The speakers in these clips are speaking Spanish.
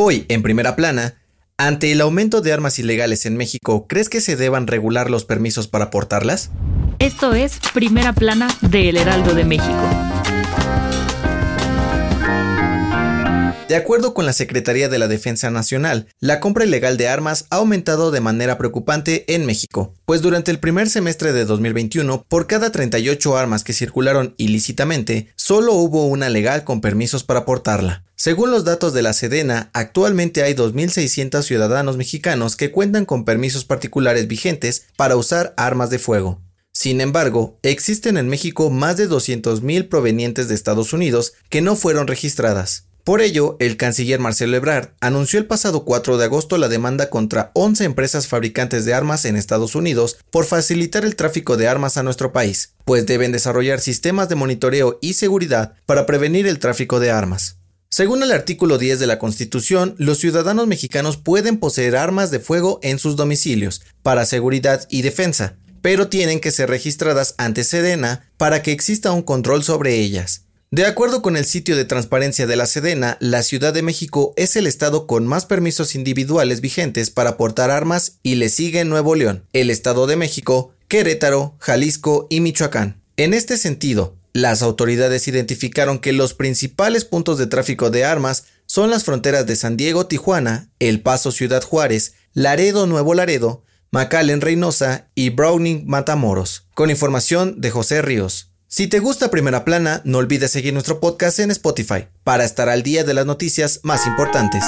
Hoy, en primera plana, ante el aumento de armas ilegales en México, ¿crees que se deban regular los permisos para portarlas? Esto es Primera Plana de El Heraldo de México. De acuerdo con la Secretaría de la Defensa Nacional, la compra ilegal de armas ha aumentado de manera preocupante en México, pues durante el primer semestre de 2021, por cada 38 armas que circularon ilícitamente, solo hubo una legal con permisos para portarla. Según los datos de la Sedena, actualmente hay 2.600 ciudadanos mexicanos que cuentan con permisos particulares vigentes para usar armas de fuego. Sin embargo, existen en México más de 200.000 provenientes de Estados Unidos que no fueron registradas. Por ello, el canciller Marcelo Ebrard anunció el pasado 4 de agosto la demanda contra 11 empresas fabricantes de armas en Estados Unidos por facilitar el tráfico de armas a nuestro país, pues deben desarrollar sistemas de monitoreo y seguridad para prevenir el tráfico de armas. Según el artículo 10 de la Constitución, los ciudadanos mexicanos pueden poseer armas de fuego en sus domicilios para seguridad y defensa, pero tienen que ser registradas ante Sedena para que exista un control sobre ellas. De acuerdo con el sitio de transparencia de la Sedena, la Ciudad de México es el estado con más permisos individuales vigentes para portar armas y le sigue Nuevo León, el Estado de México, Querétaro, Jalisco y Michoacán. En este sentido, las autoridades identificaron que los principales puntos de tráfico de armas son las fronteras de San Diego, Tijuana, El Paso, Ciudad Juárez, Laredo, Nuevo Laredo, McAllen, Reynosa y Browning, Matamoros. Con información de José Ríos. Si te gusta Primera Plana, no olvides seguir nuestro podcast en Spotify para estar al día de las noticias más importantes.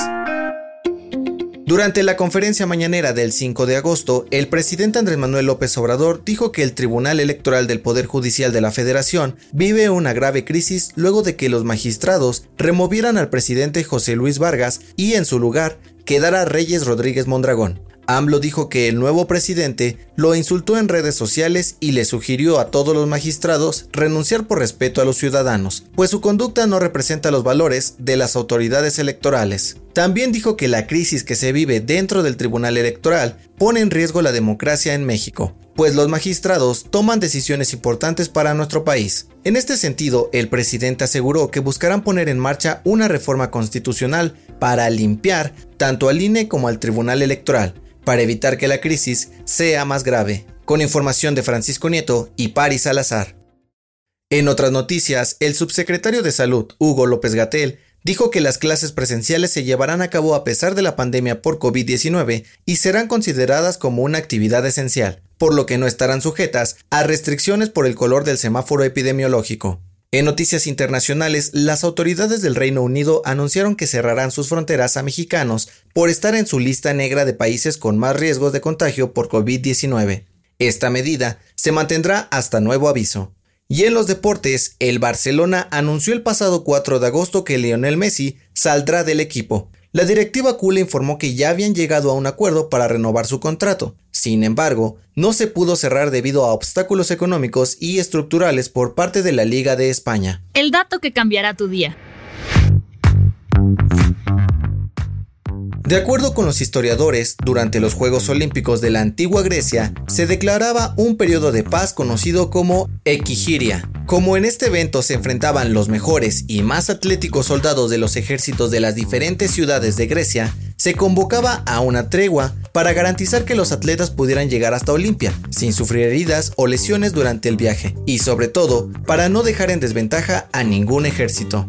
Durante la conferencia mañanera del 5 de agosto, el presidente Andrés Manuel López Obrador dijo que el Tribunal Electoral del Poder Judicial de la Federación vive una grave crisis luego de que los magistrados removieran al presidente José Luis Vargas y en su lugar quedara Reyes Rodríguez Mondragón. AMLO dijo que el nuevo presidente lo insultó en redes sociales y le sugirió a todos los magistrados renunciar por respeto a los ciudadanos, pues su conducta no representa los valores de las autoridades electorales. También dijo que la crisis que se vive dentro del Tribunal Electoral pone en riesgo la democracia en México, pues los magistrados toman decisiones importantes para nuestro país. En este sentido, el presidente aseguró que buscarán poner en marcha una reforma constitucional para limpiar tanto al INE como al Tribunal Electoral, para evitar que la crisis sea más grave. Con información de Francisco Nieto y Paris Salazar. En otras noticias, el subsecretario de Salud, Hugo López Gatel, dijo que las clases presenciales se llevarán a cabo a pesar de la pandemia por COVID-19 y serán consideradas como una actividad esencial, por lo que no estarán sujetas a restricciones por el color del semáforo epidemiológico. En noticias internacionales, las autoridades del Reino Unido anunciaron que cerrarán sus fronteras a mexicanos por estar en su lista negra de países con más riesgos de contagio por COVID-19. Esta medida se mantendrá hasta nuevo aviso. Y en los deportes, el Barcelona anunció el pasado 4 de agosto que Lionel Messi saldrá del equipo. La directiva Cula informó que ya habían llegado a un acuerdo para renovar su contrato. Sin embargo, no se pudo cerrar debido a obstáculos económicos y estructurales por parte de la Liga de España. El dato que cambiará tu día. De acuerdo con los historiadores, durante los Juegos Olímpicos de la antigua Grecia se declaraba un periodo de paz conocido como Equigiria. Como en este evento se enfrentaban los mejores y más atléticos soldados de los ejércitos de las diferentes ciudades de Grecia, se convocaba a una tregua para garantizar que los atletas pudieran llegar hasta Olimpia, sin sufrir heridas o lesiones durante el viaje, y sobre todo, para no dejar en desventaja a ningún ejército.